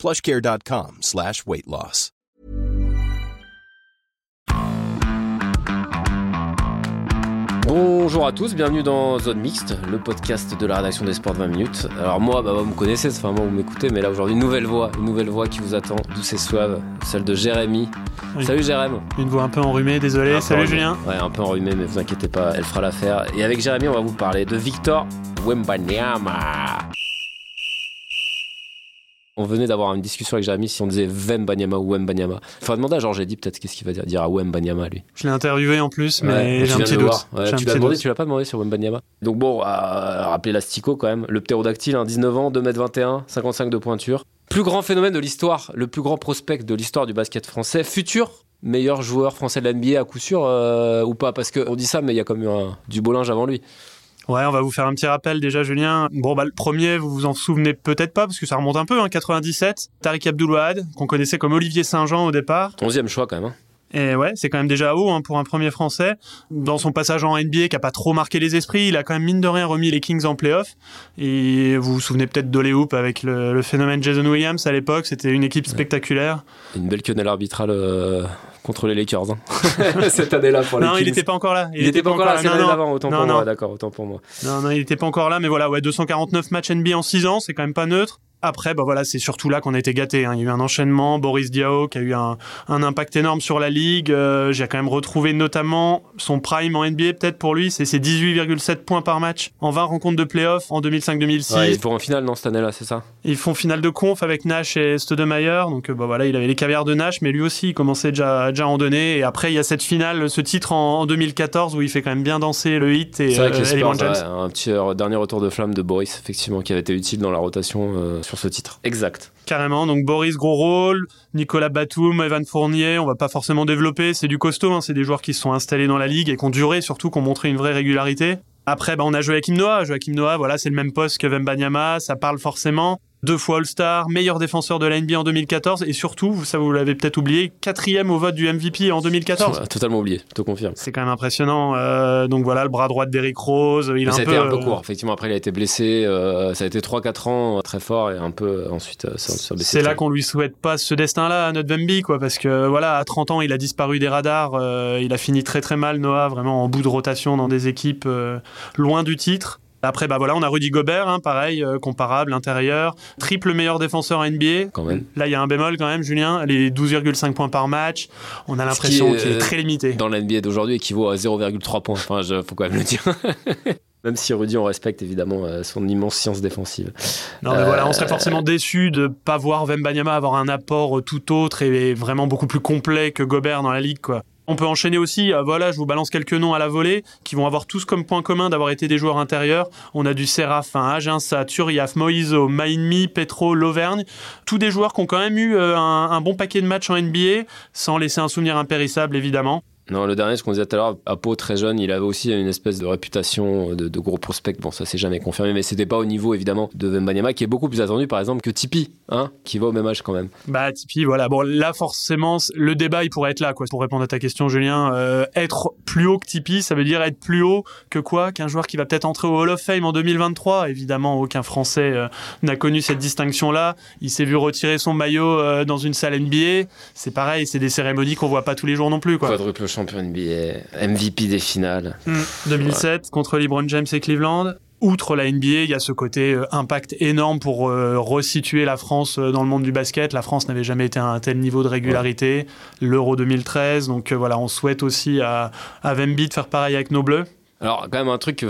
plushcare.com slash weight loss. Bonjour à tous, bienvenue dans Zone Mixte, le podcast de la rédaction des sports de 20 minutes. Alors moi, bah, vous me connaissez, enfin moi vous m'écoutez, mais là aujourd'hui une nouvelle voix, une nouvelle voix qui vous attend, douce et suave, celle de Jérémy. Oui. Salut Jérémy. Une voix un peu enrhumée, désolé. Un Salut. Julien. Ouais, un peu enrhumée, mais vous inquiétez pas, elle fera l'affaire. Et avec Jérémy, on va vous parler de Victor Wembanyama. On venait d'avoir une discussion avec Jérémy si on disait Wembanyama ou Wembanyama. Enfin, demander à Georges dit peut-être qu'est-ce qu'il va dire, dire à Wembanyama lui. Je l'ai interviewé en plus, mais Ouais, j'ai un petit doute. Ouais, tu l'as petit demandé, doute. tu l'as pas demandé sur Wembanyama? Donc bon, à rappeler l'astico quand même. Le ptérodactyle, hein, 19 ans, 2m21, 55 de pointure. Plus grand phénomène de l'histoire, le plus grand prospect de l'histoire du basket français. Futur meilleur joueur français de la NBA à coup sûr euh, ou pas? Parce qu'on dit ça, mais il y a comme eu un, du beau linge avant lui. Ouais, on va vous faire un petit rappel déjà, Julien. Bon, bah, le premier, vous vous en souvenez peut-être pas, parce que ça remonte un peu, hein, 97. Tariq Abdul-Wahad, qu'on connaissait comme Olivier Saint-Jean au départ. 11e choix quand même. hein. Et ouais, c'est quand même déjà haut hein, pour un premier Français. Dans son passage en NBA, qui a pas trop marqué les esprits, il a quand même mine de rien remis les Kings en playoff. Et vous vous souvenez peut-être d'Olé Hoop avec le, le phénomène Jason Williams à l'époque. C'était une équipe spectaculaire. Une belle quenelle arbitrale euh, contre les Lakers. hein. Cette année-là pour les non, il n'était pas encore là. Il était pas encore là, c'est l'année d'avant, autant Non, pour non. moi, d'accord, autant pour moi. Non, non, il n'était pas encore là, mais voilà, ouais, 249 matchs NBA en 6 ans, c'est quand même pas neutre. Après, bah voilà, c'est surtout là qu'on a été gâté. Il y a eu un enchaînement, Boris Diaw qui a eu un, un impact énorme sur la ligue. Euh, J'ai quand même retrouvé notamment son prime en NBA, peut-être pour lui, c'est ses 18,7 points par match en 20 rencontres de playoff en 2005-2006. Ouais, pour un final dans cette année-là, c'est ça? Ils font finale de conf avec Nash et Stoudemire, donc euh, bah voilà, il avait les caviars de Nash, mais lui aussi il commençait déjà, déjà à en donner. Et après, il y a cette finale, ce titre en, en 2014 où il fait quand même bien danser le hit et C'est vrai que euh, les LeBron Spurs, James. ouais, un petit euh, dernier retour de flamme de Boris, effectivement, qui avait été utile dans la rotation euh, sur ce titre. Exact. Carrément, donc Boris gros rôle, Nicolas Batum, Evan Fournier, on va pas forcément développer, c'est du costaud, hein, c'est des joueurs qui se sont installés dans la ligue et qui ont duré, surtout qui ont montré une vraie régularité. Après, bah, on a Joachim Noah, Joachim Noah, voilà, c'est le même poste que Wembanyama, ça parle forcément. Deux fois All-Star, meilleur défenseur de la NBA en 2014 et surtout, ça vous l'avez peut-être oublié, quatrième au vote du MVP en 2014. Ouais, Totalement oublié, je te confirme. C'est quand même impressionnant. euh, donc voilà, le bras droit de Derrick Rose, il a ça un a peu, été un peu euh, court. Effectivement, après, il a été blessé. euh, ça a été 3-4 ans euh, très fort et un peu euh, ensuite, euh, C'est là qu'on lui souhaite pas ce destin-là à notre Wemby, quoi, parce que voilà, à 30 ans, il a disparu des radars, euh, il a fini très très mal, Noah, vraiment en bout de rotation dans des équipes euh, loin du titre. Après, bah voilà, on a Rudy Gobert, hein, pareil, euh, comparable, intérieur, triple meilleur défenseur NBA. Quand même. Là, il y a un bémol quand même, Julien, les 12,5 points par match. On a l'impression est, qu'il est euh, très limité. Dans la NBA d'aujourd'hui, équivaut à 0,3 points. Enfin, je, faut quand même le dire. Même si Rudy, on respecte évidemment euh, son immense science défensive. Non, mais Euh, voilà, on serait forcément déçu de pas voir Wembanyama avoir un apport tout autre et vraiment beaucoup plus complet que Gobert dans la ligue, quoi. On peut enchaîner aussi, euh, voilà, je vous balance quelques noms à la volée qui vont avoir tous comme point commun d'avoir été des joueurs intérieurs. On a du Séraphin, Aginsa, Turiaf, Moiso, Mainmi, Petro, Lauvergne. Tous des joueurs qui ont quand même eu euh, un bon paquet de matchs en NBA, sans laisser un souvenir impérissable évidemment. Non, le dernier, ce qu'on disait tout à l'heure, à Pau, très jeune, il avait aussi une espèce de réputation de, de gros prospect. Bon, ça, c'est jamais confirmé, mais c'était pas au niveau, évidemment, de Wembanyama, qui est beaucoup plus attendu, par exemple, que Tipeee, hein, qui va au même âge quand même. Bah, Tipeee, voilà. Bon, là, forcément, le débat, il pourrait être là, quoi. Pour répondre à ta question, Julien, euh, être plus haut que Tipeee, ça veut dire être plus haut que quoi? Qu'un joueur qui va peut-être entrer au Hall of Fame en 2023. Évidemment, aucun Français euh, n'a connu cette distinction-là. Il s'est vu retirer son maillot euh, dans une salle NBA. C'est pareil, c'est des cérémonies qu'on voit pas tous les jours non plus, quoi. Quadruple champion NBA, MVP des finales. Mm. 2007 contre LeBron James et Cleveland. Outre la NBA, il y a ce côté euh, impact énorme pour euh, resituer la France euh, dans le monde du basket. La France n'avait jamais été à un tel niveau de régularité. L'Euro 2013, donc euh, voilà, on souhaite aussi à, à Wemby de faire pareil avec nos Bleus. Alors, quand même, un truc que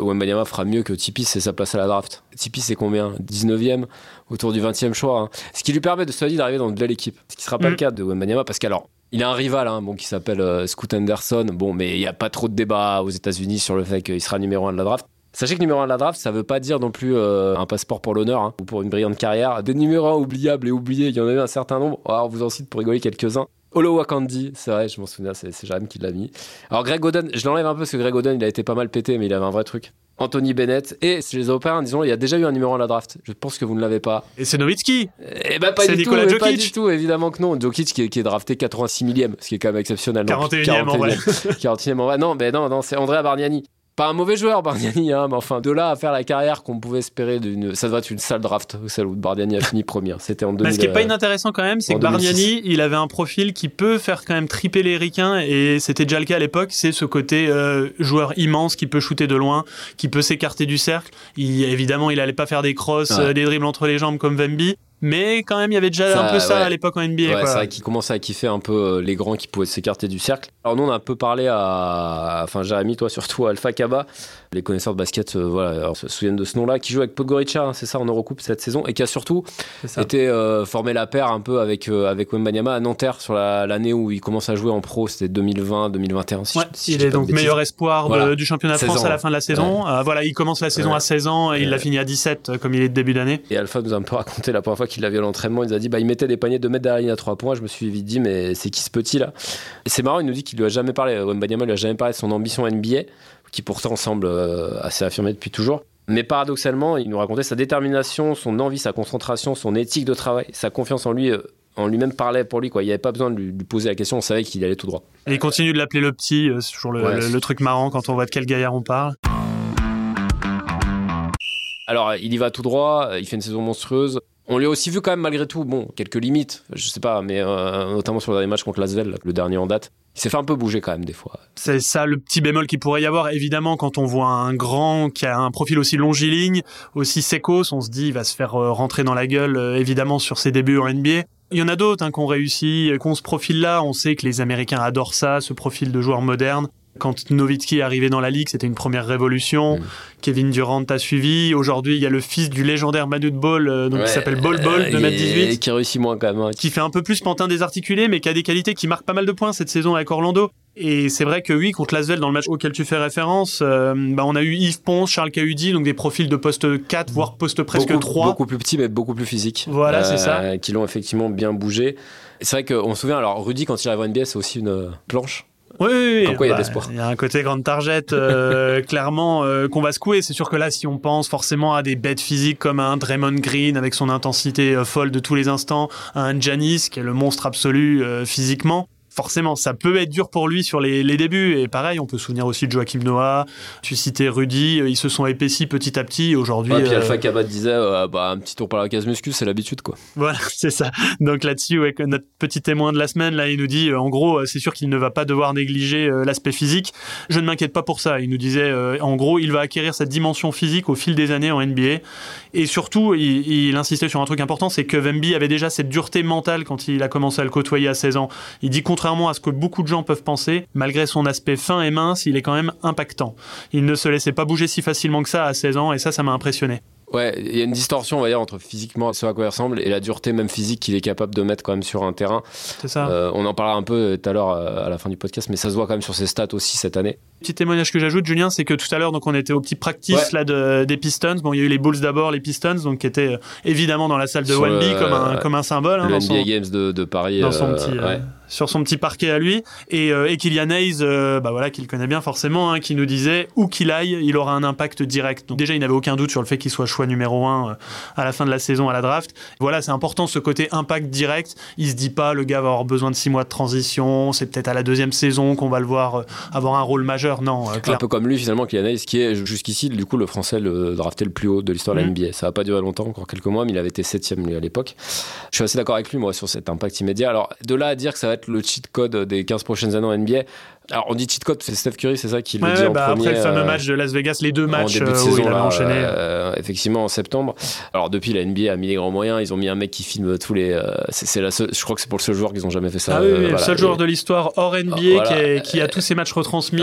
Wembanyama fera mieux que Tipeee, c'est sa place à la draft. Tipeee, c'est combien? 19e, autour du 20e choix. hein. Ce qui lui permet de se dire d'arriver dans une belle équipe. Ce qui sera pas Mm. le cas de Wembanyama, parce qu'alors, il a un rival hein, bon, qui s'appelle euh, Scoot Anderson. Bon, mais il n'y a pas trop de débat aux États-Unis sur le fait qu'il sera numéro 1 de la draft. Sachez que numéro 1 de la draft, ça veut pas dire non plus euh, un passeport pour l'honneur hein, ou pour une brillante carrière. Des numéros 1 oubliables et oubliés, il y en a eu un certain nombre. Alors, on vous en cite pour rigoler quelques-uns. Olo Wakandi, c'est vrai, je m'en souviens, c'est Jérém qui l'a mis. Alors Greg Oden, je l'enlève un peu parce que Greg Oden, il a été pas mal pété, mais il avait un vrai truc. Anthony Bennett, et chez les Européens, disons, il y a déjà eu un numéro 1 de la draft. Je pense que vous ne l'avez pas. Et c'est Nowitzki Eh ben pas du Nikola tout, Jokic. pas du tout, évidemment que non. Jokic qui est, qui est drafté 86 millième, ce qui est quand même exceptionnel. non 41e en vrai. 41e en vrai. Non, mais non, non, c'est Andrea Bargnani. Pas un mauvais joueur, Bargnani, hein, mais enfin, de là à faire la carrière qu'on pouvait espérer d'une. Ça doit être une sale draft, celle où Bargnani a fini premier. C'était en 2000. Mais ce qui est pas euh, inintéressant quand même, c'est que 2006. Bargnani, il avait un profil qui peut faire quand même triper les ricains, et c'était déjà le cas à l'époque, c'est ce côté euh, joueur immense qui peut shooter de loin, qui peut s'écarter du cercle. Il, évidemment, il allait pas faire des crosses, Ouais. euh, des dribbles entre les jambes comme Vemby, mais quand même, il y avait déjà Ça, un peu ça ouais. à l'époque en NBA. Ouais, quoi. c'est vrai qu'il commençait à kiffer un peu euh, les grands qui pouvaient s'écarter du cercle. Alors nous, on a un peu parlé à, enfin Jérémy, toi surtout, à Alpha Kaba, les connaisseurs de basket, euh, voilà, alors, se souviennent de ce nom-là, qui joue avec Podgorica, hein, c'est ça, en Eurocoupe cette saison, et qui a surtout été euh, formé la paire un peu avec euh, avec Wembanyama à Nanterre sur la- l'année où il commence à jouer en pro, c'était 2020-2021. Si Ouais, il est donc meilleur espoir de- du championnat de 16 France ans, à la fin de la saison. Euh, voilà, il commence la saison à 16 ans et il l'a fini à 17 euh, comme il est de début d'année. Et Alpha nous a un peu raconté la première fois qu'il l'a vu à l'entraînement. Il nous a dit bah, il mettait des paniers de mètres derrière la ligne à 3 points. Je me suis vite dit mais c'est qui ce petit là? Et c'est marrant, il nous dit qu'il lui a jamais parlé. Wembanyama lui a jamais parlé de son ambition NBA, qui pourtant semble euh, assez affirmée depuis toujours. Mais paradoxalement, il nous racontait sa détermination, son envie, sa concentration, son éthique de travail, sa confiance en lui. euh, en lui-même parlait pour lui quoi. Il n'y avait pas besoin de lui, poser la question. On savait qu'il allait tout droit. Et il continue de l'appeler le petit, euh, c'est toujours le, Ouais, le- truc marrant quand on voit de quel gaillard on parle. Alors, il y va tout droit, il fait une saison monstrueuse. On lui a aussi vu quand même malgré tout, bon, quelques limites, je sais pas, mais euh, notamment sur le dernier match contre Lasvel, le dernier en date. Il s'est fait un peu bouger quand même des fois. C'est ça le petit bémol qu'il pourrait y avoir. Évidemment, quand on voit un grand qui a un profil aussi longiligne, aussi sécos, on se dit il va se faire euh, rentrer dans la gueule, euh, évidemment, sur ses débuts en NBA. Il y en a d'autres hein, qui ont réussi, euh, qui ont ce profil-là. On sait que les Américains adorent ça, ce profil de joueur moderne. Quand Nowitzki est arrivé dans la ligue, c'était une première révolution. Mm. Kevin Durant a suivi. Aujourd'hui, il y a le fils du légendaire Manu de Ball, euh, donc Ouais, qui s'appelle Bol Bol, euh, de mètre 18 Et qui réussit moins quand même. hein. qui fait un peu plus pantin désarticulé, mais qui a des qualités qui marquent pas mal de points cette saison avec Orlando. Et c'est vrai que oui, contre Lasvel, dans le match auquel tu fais référence, euh, bah, on a eu Yves Ponce, Charles Cahudi, donc des profils de poste 4, voire poste presque beaucoup, 3. Beaucoup plus petit, mais beaucoup plus physique. Voilà, c'est ça. Qui l'ont effectivement bien bougé. C'est vrai qu'on se souvient, alors Rudy, quand il arrive en NBA, c'est aussi une planche. Oui, oui, oui. Quoi, il y a Bah. Il y a un côté grande target, euh, clairement, euh, qu'on va secouer. C'est sûr que là, si on pense forcément à des bêtes physiques comme un Draymond Green avec son intensité euh, folle de tous les instants, un Janis qui est le monstre absolu euh, physiquement, forcément, ça peut être dur pour lui sur les, les débuts. Et pareil, on peut se souvenir aussi de Joachim Noah. Tu citais Rudy, ils se sont épaissis petit à petit. Aujourd'hui, Ouais, puis euh, Alpha Kabat disait, euh, bah, un petit tour par la case muscu, c'est l'habitude quoi. voilà, c'est ça. Donc là-dessus, ouais, notre petit témoin de la semaine, là, il nous dit, euh, en gros, c'est sûr qu'il ne va pas devoir négliger euh, l'aspect physique. Je ne m'inquiète pas pour ça. Il nous disait, en gros, il va acquérir cette dimension physique au fil des années en NBA. Et surtout, il, il insistait sur un truc important, c'est que Vemby avait déjà cette dureté mentale quand il a commencé à le côtoyer à 16 ans. Il dit, contrairement à ce que beaucoup de gens peuvent penser, malgré son aspect fin et mince, il est quand même impactant. Il ne se laissait pas bouger si facilement que ça à 16 ans, et ça, ça m'a impressionné. Ouais, il y a une distorsion, on va dire, entre physiquement ce à quoi il ressemble et la dureté même physique qu'il est capable de mettre quand même sur un terrain. C'est ça. Euh, on en parlera un peu euh, tout à l'heure euh, à la fin du podcast, mais ça se voit quand même sur ses stats aussi cette année. Petit témoignage que j'ajoute, Julien, c'est que tout à l'heure, donc on était au petit practice Ouais. là de, des Pistons. Bon, il y a eu les Bulls d'abord, les Pistons, donc qui étaient évidemment dans la salle de Wemby comme un comme un symbole hein, le dans, NBA son, Games de, de Paris. dans son euh, petit ouais. Sur son petit parquet à lui. Et, euh, et Kylian Hayes, euh, bah voilà, qu'il connaît bien forcément, hein, qui nous disait où qu'il aille, il aura un impact direct. Donc déjà, il n'avait aucun doute sur le fait qu'il soit choix numéro un euh, à la fin de la saison à la draft. Voilà, c'est important ce côté impact direct. Il se dit pas le gars va avoir besoin de six mois de transition. C'est peut-être à la deuxième saison qu'on va le voir avoir un rôle majeur. Non, Un peu comme lui finalement, Kylian Hayes, qui est jusqu'ici du coup le français le drafté le plus haut de l'histoire de la Mhm. NBA. Ça va pas durer longtemps, encore quelques mois, mais il avait été septième lui à l'époque. Je suis assez d'accord avec lui moi sur cet impact immédiat. Alors de là à dire que ça va être le cheat code des 15 prochaines années en NBA. Alors on dit cheat code, c'est Steph Curry, c'est ça qui le Ouais, dit ouais, en bah, premier. après le fameux euh, match de Las Vegas, les deux matchs de euh, où saison, il avait là, enchaîné. euh, effectivement en septembre. Alors depuis la NBA a mis les grands moyens, ils ont mis un mec qui filme tous les. euh, c'est c'est la seule, je crois que c'est pour le seul joueur qu'ils ont jamais fait ça. ah oui, le seul Et- joueur de l'histoire hors NBA Voilà. qui, est- qui a tous ses matchs retransmis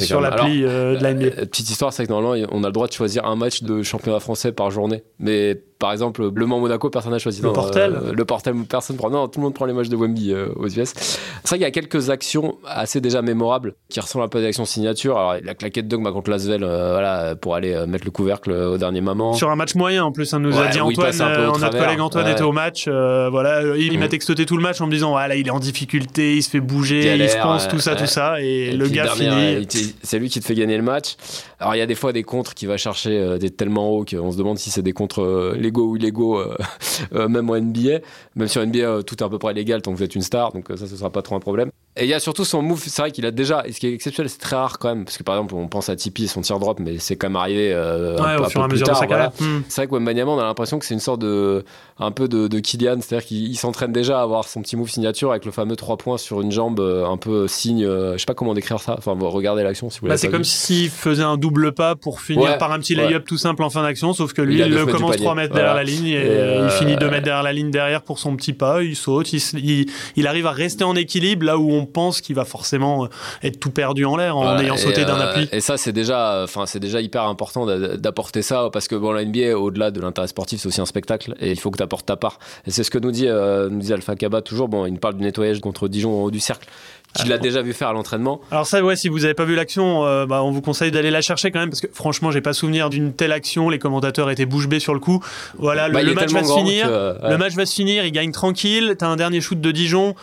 sur l'appli de la NBA. Petite histoire, c'est que normalement on a le droit de choisir un match de championnat français par journée, mais par exemple, Le Mans Monaco, personne n'a choisi. Le Portel. Euh, le Portel, personne prend. Non, tout le monde prend les matchs de Wemby euh, aux US. C'est vrai qu'il y a quelques actions assez déjà mémorables qui ressemblent un peu à des actions signature. Alors, la claquette dogma contre Lasvel, voilà, pour aller mettre le couvercle au dernier moment. Sur un match moyen, en plus, ça nous a dit Antoine, notre collègue Antoine était au match. voilà, il m'a mm. textoté tout le match en me disant, voilà, il est en difficulté, il se fait bouger, il, se pense, tout ça, tout ça. Et, le gars finit. C'est lui qui te fait gagner le match. Alors, il y a des fois des contres qui va chercher des tellement haut qu'on se demande si c'est des contres euh, légaux ou illégaux, euh, euh, même en NBA. Même en NBA, tout est à peu près légal tant que vous êtes une star, donc ça, ce sera pas trop un problème. Et il y a surtout son move, c'est vrai qu'il a déjà, et ce qui est exceptionnel, c'est très rare quand même, parce que par exemple, on pense à Tipeee et son tir drop, mais c'est quand même arrivé un, peu, un peu plus tard. Hmm. C'est vrai que Wembanyama, on a l'impression que c'est une sorte de, un peu de, de Kylian, c'est-à-dire qu'il s'entraîne déjà à avoir son petit move signature avec le fameux 3 points sur une jambe, un peu signe, je sais pas comment décrire ça, enfin, regardez l'action si vous voulez. Bah, c'est comme s'il faisait un double pas pour finir par un petit lay-up tout simple en fin d'action, sauf que lui, il, le commence 3 mètres derrière la ligne et, il finit 2 mètres derrière la ligne derrière pour son petit pas, il saute, il, il, arrive à rester en équilibre là où on pense qu'il va forcément être tout perdu en l'air en ayant sauté d'un appui. Et ça, c'est déjà, enfin, c'est déjà hyper important d'apporter ça parce que bon, la NBA, au-delà de l'intérêt sportif, c'est aussi un spectacle et il faut que tu apportes ta part. Et c'est ce que nous dit, euh, nous dit Alpha Kaba toujours. Bon, il nous parle du nettoyage contre Dijon en haut du cercle qu'il l'a déjà vu faire à l'entraînement. Alors ça, ouais, si vous n'avez pas vu l'action, euh, bah, on vous conseille d'aller la chercher quand même parce que franchement, j'ai pas souvenir d'une telle action. Les commentateurs étaient bouche bée sur le coup. Voilà, le, bah, match va se finir. Le match va se finir. Il gagne tranquille. T'as un dernier shoot de Dijon.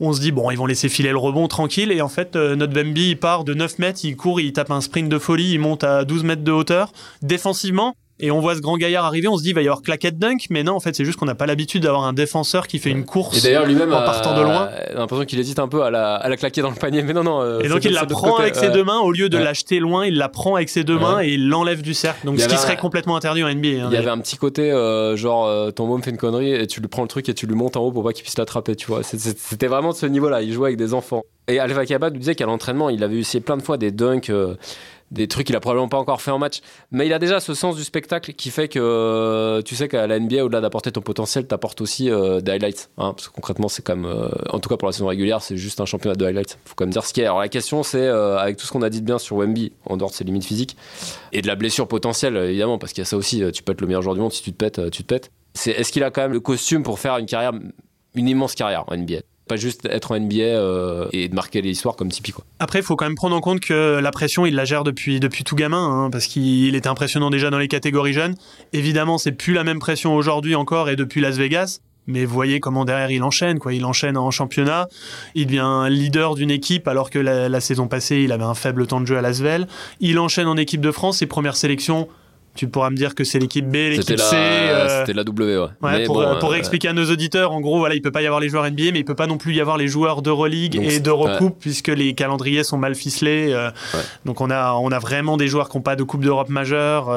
On se dit bon, ils vont laisser filer le rebond tranquille. Et en fait, euh, notre Bambi, il part de 9 mètres, il court, il tape un sprint de folie, il monte à 12 mètres de hauteur. Défensivement, et on voit ce grand gaillard arriver, on se dit il va y avoir claquette dunk, mais non, en fait, c'est juste qu'on n'a pas l'habitude d'avoir un défenseur qui fait une course et d'ailleurs lui-même en partant de loin. a l'impression qu'il hésite un peu à la, à la claquer dans le panier, mais non, non. Euh, et donc il la prend avec ses deux mains au lieu de l'acheter loin, il la prend avec ses deux mains et il l'enlève du cercle. Donc ce qui serait complètement interdit en NBA. Hein, il y avait un petit côté euh, genre euh, ton môme fait une connerie et tu lui prends le truc et tu lui montes en haut pour pas qu'il puisse l'attraper, tu vois. C'était vraiment de ce niveau-là. Il jouait avec des enfants. Et Alpha Kaba nous disait qu'à l'entraînement, il avait essayé plein de fois des dunks des trucs qu'il a probablement pas encore fait en match. Mais il a déjà ce sens du spectacle qui fait que euh, tu sais qu'à la NBA, au-delà d'apporter ton potentiel, t'apportes aussi euh, des highlights. Hein, parce que concrètement, c'est comme, euh, en tout cas pour la saison régulière, c'est juste un championnat de highlights. Faut quand même dire ce qu'il y a. Alors la question, c'est avec tout ce qu'on a dit de bien sur Wemby, en dehors de ses limites physiques et de la blessure potentielle, évidemment, parce qu'il y a ça aussi. Tu peux être le meilleur joueur du monde si tu te pètes, tu te pètes. Est-ce qu'il a quand même le costume pour faire une carrière, une immense carrière en NBA pas juste être en NBA euh, et de marquer l'histoire comme Tipeee. Après, il faut quand même prendre en compte que la pression, il la gère depuis, tout gamin, hein, parce qu'il était impressionnant déjà dans les catégories jeunes. Évidemment, c'est plus la même pression aujourd'hui encore et depuis Las Vegas. Mais voyez comment derrière il enchaîne, quoi. Il enchaîne en championnat. Il devient leader d'une équipe alors que la, saison passée il avait un faible temps de jeu à Lasvel. Il enchaîne en équipe de France. Ses premières sélections, tu pourras me dire que c'est l'équipe B, l'équipe C. Euh, c'était la W, ouais. pour, pour euh, expliquer à nos auditeurs, en gros, voilà, il peut pas y avoir les joueurs NBA, mais il peut pas non plus y avoir les joueurs d'Euroleague et d'Eurocoupe, puisque les calendriers sont mal ficelés. Euh. donc on a, on a vraiment des joueurs qui n'ont pas de Coupe d'Europe majeure.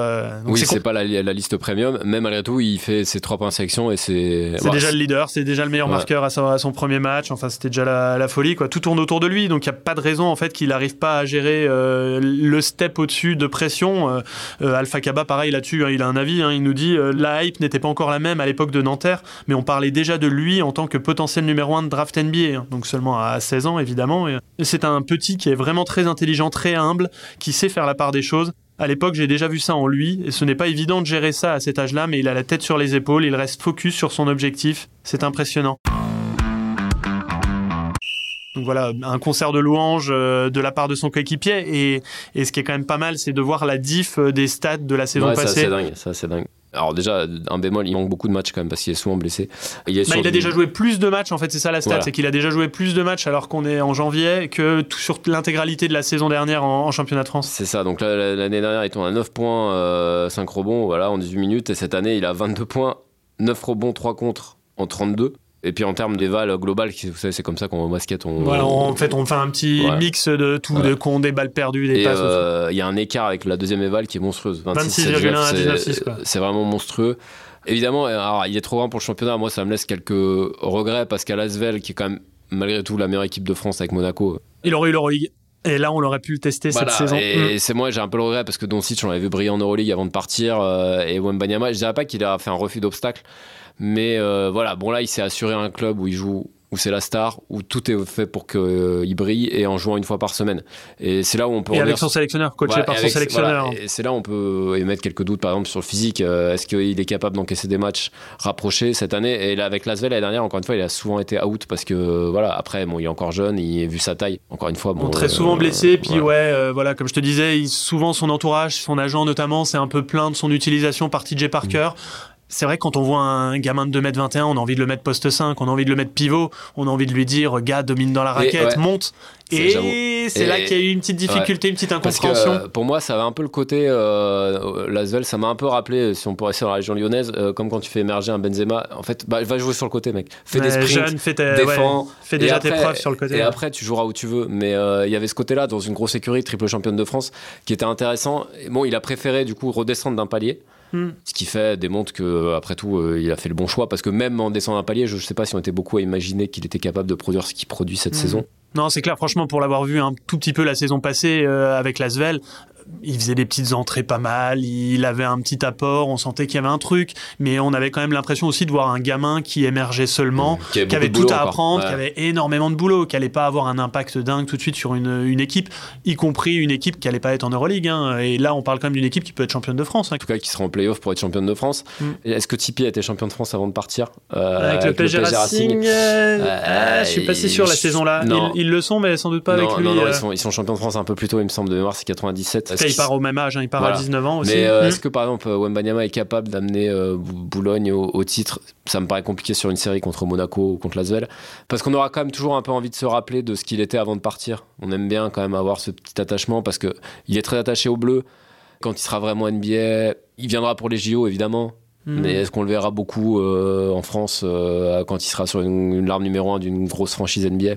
oui, c'est pas la, la, liste premium. Même malgré tout, il fait ses trois points de sélection et c'est. C'est déjà le leader, c'est déjà le meilleur marqueur à son, premier match. Enfin, c'était déjà la, folie, quoi. Tout tourne autour de lui, donc il n'y a pas de raison en fait qu'il n'arrive pas à gérer le step au-dessus de pression. Alpha Kaba, pareil là-dessus, hein, il a un avis, hein, il nous dit euh, la hype n'était pas encore la même à l'époque de Nanterre, mais on parlait déjà de lui en tant que potentiel numéro 1 de draft NBA, hein. donc seulement à 16 ans évidemment. C'est un petit qui est vraiment très intelligent, très humble, qui sait faire la part des choses. À l'époque, j'ai déjà vu ça en lui, et ce n'est pas évident de gérer ça à cet âge-là, mais il a la tête sur les épaules, il reste focus sur son objectif, c'est impressionnant. Donc voilà, un concert de louanges euh, de la part de son coéquipier. Et, et, ce qui est quand même pas mal, c'est de voir la diff euh, des stats de la saison passée. Ça, c'est dingue. Ça, c'est dingue. Alors déjà, un bémol, il manque beaucoup de matchs quand même parce qu'il est souvent blessé. Il, bah, il a déjà joué plus de matchs, en fait, c'est ça la stat, c'est qu'il a déjà joué plus de matchs alors qu'on est en janvier que tout, sur l'intégralité de la saison dernière en, championnat de France. C'est ça, donc l'année dernière, il tombe à 9 points, 5 euh, rebonds, voilà, en 18 minutes, et cette année, il a 22 points, 9 rebonds, 3 contre en 32. Et puis en termes d'éval global, vous savez, c'est comme ça qu'en basket, on. Voilà, en fait, on fait un petit mix de tout, de con, des balles perdues, des passes. Euh, il y a un écart avec la deuxième éval qui est monstrueuse. 26,1 à 19,6. C'est vraiment monstrueux. Évidemment, alors, il est trop grand pour le championnat. Moi, ça me laisse quelques regrets parce qu'à Lasvel, qui est quand même malgré tout la meilleure équipe de France avec Monaco. Il aurait eu l'Euroleague. Et là, on aurait pu le tester cette saison. Et mm. c'est moi, j'ai un peu le regret parce que Doncic, on l'avait vu briller en Euroleague avant de partir. Euh, et Wembanyama, je dirais pas qu'il a fait un refus d'obstacle. Mais euh, voilà, bon là, il s'est assuré un club où il joue où c'est la star, où tout est fait pour qu'il brille et en jouant une fois par semaine. Et c'est là où on peut. Et avec son sélectionneur, coaché par son sélectionneur. et c'est là où on peut émettre quelques doutes, par exemple, sur le physique. Euh, est-ce qu'il est capable d'encaisser des matchs rapprochés cette année? Et là, avec Lasvel l'année dernière, encore une fois, il a souvent été out parce que, voilà, après, bon, il est encore jeune, il a vu sa taille. Encore une fois, bon. très souvent euh, blessé, puis ouais, euh, voilà, comme je te disais, souvent son entourage, son agent notamment, c'est un peu plein de son utilisation par TJ Parker. Mm c'est vrai que quand on voit un gamin de 2m21, on a envie de le mettre poste 5, on a envie de le mettre pivot, on a envie de lui dire gars domine dans la raquette, monte. Et c'est là qu'il y a eu une petite difficulté, une petite incompréhension. Parce que, pour moi, ça avait un peu le côté euh, Lasvel, ça m'a un peu rappelé, si on pourrait essayer dans la région lyonnaise, euh, comme quand tu fais émerger un Benzema. En fait, bah, va jouer sur le côté, mec. Fais des sprints, jeune, fais défends, fais déjà tes preuves sur le côté. Et après, tu joueras où tu veux. Mais euh, il y avait ce côté-là dans une grosse écurie, triple championne de France, qui était intéressant. Bon, il a préféré du coup redescendre d'un palier. Hmm. Ce qui fait démontre que après tout, euh, il a fait le bon choix parce que même en descendant un palier, je ne sais pas si on était beaucoup à imaginer qu'il était capable de produire ce qu'il produit cette hmm. saison. Non, c'est clair. Franchement, pour l'avoir vu un tout petit peu la saison passée euh, avec Lasvel, il faisait des petites entrées pas mal, il avait un petit apport, on sentait qu'il y avait un truc, mais on avait quand même l'impression aussi de voir un gamin qui émergeait seulement, qui, avait, tout à apprendre, qui avait énormément de boulot, qui allait pas avoir un impact dingue tout de suite sur une, une équipe, y compris une équipe qui allait pas être en Euroleague. Hein. Et là, on parle quand même d'une équipe qui peut être championne de France. Hein. En tout cas, qui sera en playoff pour être championne de France. Mm. Est-ce que Tipeee a été champion de France avant de partir? Euh, avec, le PSG, Racing, euh, ah, Je suis pas si sûr la saison-là. Ils, le sont, mais sans doute pas avec lui. Non, non, ils, sont, ils sont champions de France un peu plus tôt, il me semble, de mémoire, c'est 97. Il part au même âge Hein, il part à 19 ans aussi. Mais euh, est-ce que par exemple Wembanyama est capable d'amener euh, Boulogne au, titre? Ça me paraît compliqué sur une série contre Monaco ou contre Lasvel. Parce qu'on aura quand même toujours un peu envie de se rappeler de ce qu'il était avant de partir. On aime bien quand même avoir ce petit attachement parce qu'il est très attaché au bleu. Quand il sera vraiment NBA, il viendra pour les JO évidemment. Hmm. Mais est-ce qu'on le verra beaucoup euh, en France quand il sera sur une, une larme numéro 1 d'une grosse franchise NBA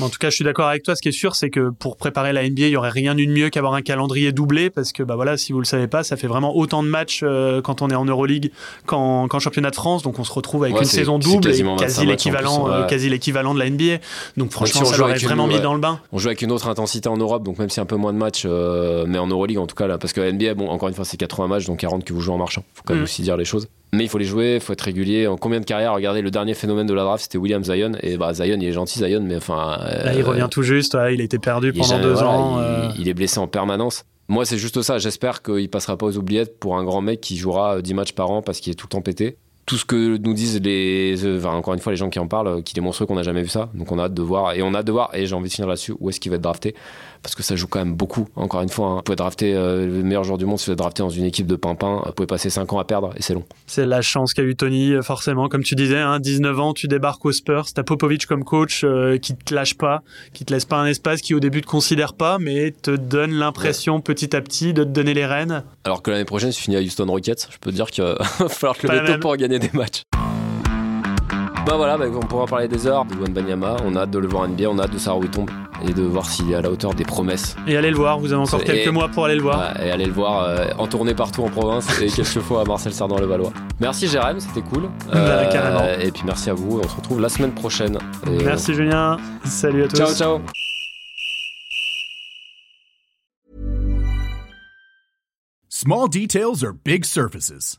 en tout cas, je suis d'accord avec toi. Ce qui est sûr, c'est que pour préparer la NBA, il y aurait rien de mieux qu'avoir un calendrier doublé, parce que bah voilà, si vous le savez pas, ça fait vraiment autant de matchs euh, quand on est en Euroleague qu'en championnat de France. Donc on se retrouve avec une saison double et quasi l'équivalent, euh, quasi l'équivalent de la NBA. Donc franchement, ça l'aurait vraiment mis dans le bain. On joue avec une autre intensité en Europe, donc même si un peu moins de matchs, euh, mais en Euroleague en tout cas là, parce que la NBA, bon, encore une fois, c'est 80 matchs, donc 40 que vous jouez en marchant. Faut quand même mm. aussi dire les choses. Mais il faut les jouer, il faut être régulier. En combien de carrières Regardez, le dernier phénomène de la draft, c'était William Zion. Et bah, Zion, il est gentil, Zion, mais enfin. Là, il revient tout juste. il a été perdu pendant deux ans. Euh. Il, est blessé en permanence. Moi, c'est juste ça. J'espère qu'il passera pas aux oubliettes pour un grand mec qui jouera 10 matchs par an parce qu'il est tout le temps pété tout ce que nous disent les, enfin, encore une fois, les gens qui en parlent, qui démontrent qu'on n'a jamais vu ça. Donc on a hâte de voir, et on a hâte de voir, et j'ai envie de finir là-dessus, où est-ce qu'il va être drafté parce que ça joue quand même beaucoup. Encore une fois, hein. vous pouvez drafter euh, le meilleur joueur du monde si vous êtes drafté dans une équipe de pimpin. Vous pouvez passer 5 ans à perdre et c'est long. C'est la chance qu'a eu Tony, euh, forcément. Comme tu disais, hein, 19 ans, tu débarques aux Spurs, t'as Popovic comme coach euh, qui te lâche pas, qui te laisse pas un espace, qui au début te considère pas, mais te donne l'impression petit à petit de te donner les rênes. Alors que l'année prochaine, tu finis à Houston Rockets, je peux te dire qu'il va falloir te lever tôt pour gagner des matchs. Bah voilà, bah, on pourra parler des heures de Luan Banyama. On a hâte de le voir en NBA, on a hâte de savoir où il tombe et de voir s'il est à la hauteur des promesses. Et allez le voir, vous avez encore quelques mois pour aller le voir. et allez le voir euh, en tournée partout en province et quelques fois à Marcel Sardan le Valois. Merci Jérém, c'était cool. Bah, euh, et puis merci à vous, on se retrouve la semaine prochaine. merci Julien, salut à tous. Ciao ciao. Small details are big surfaces.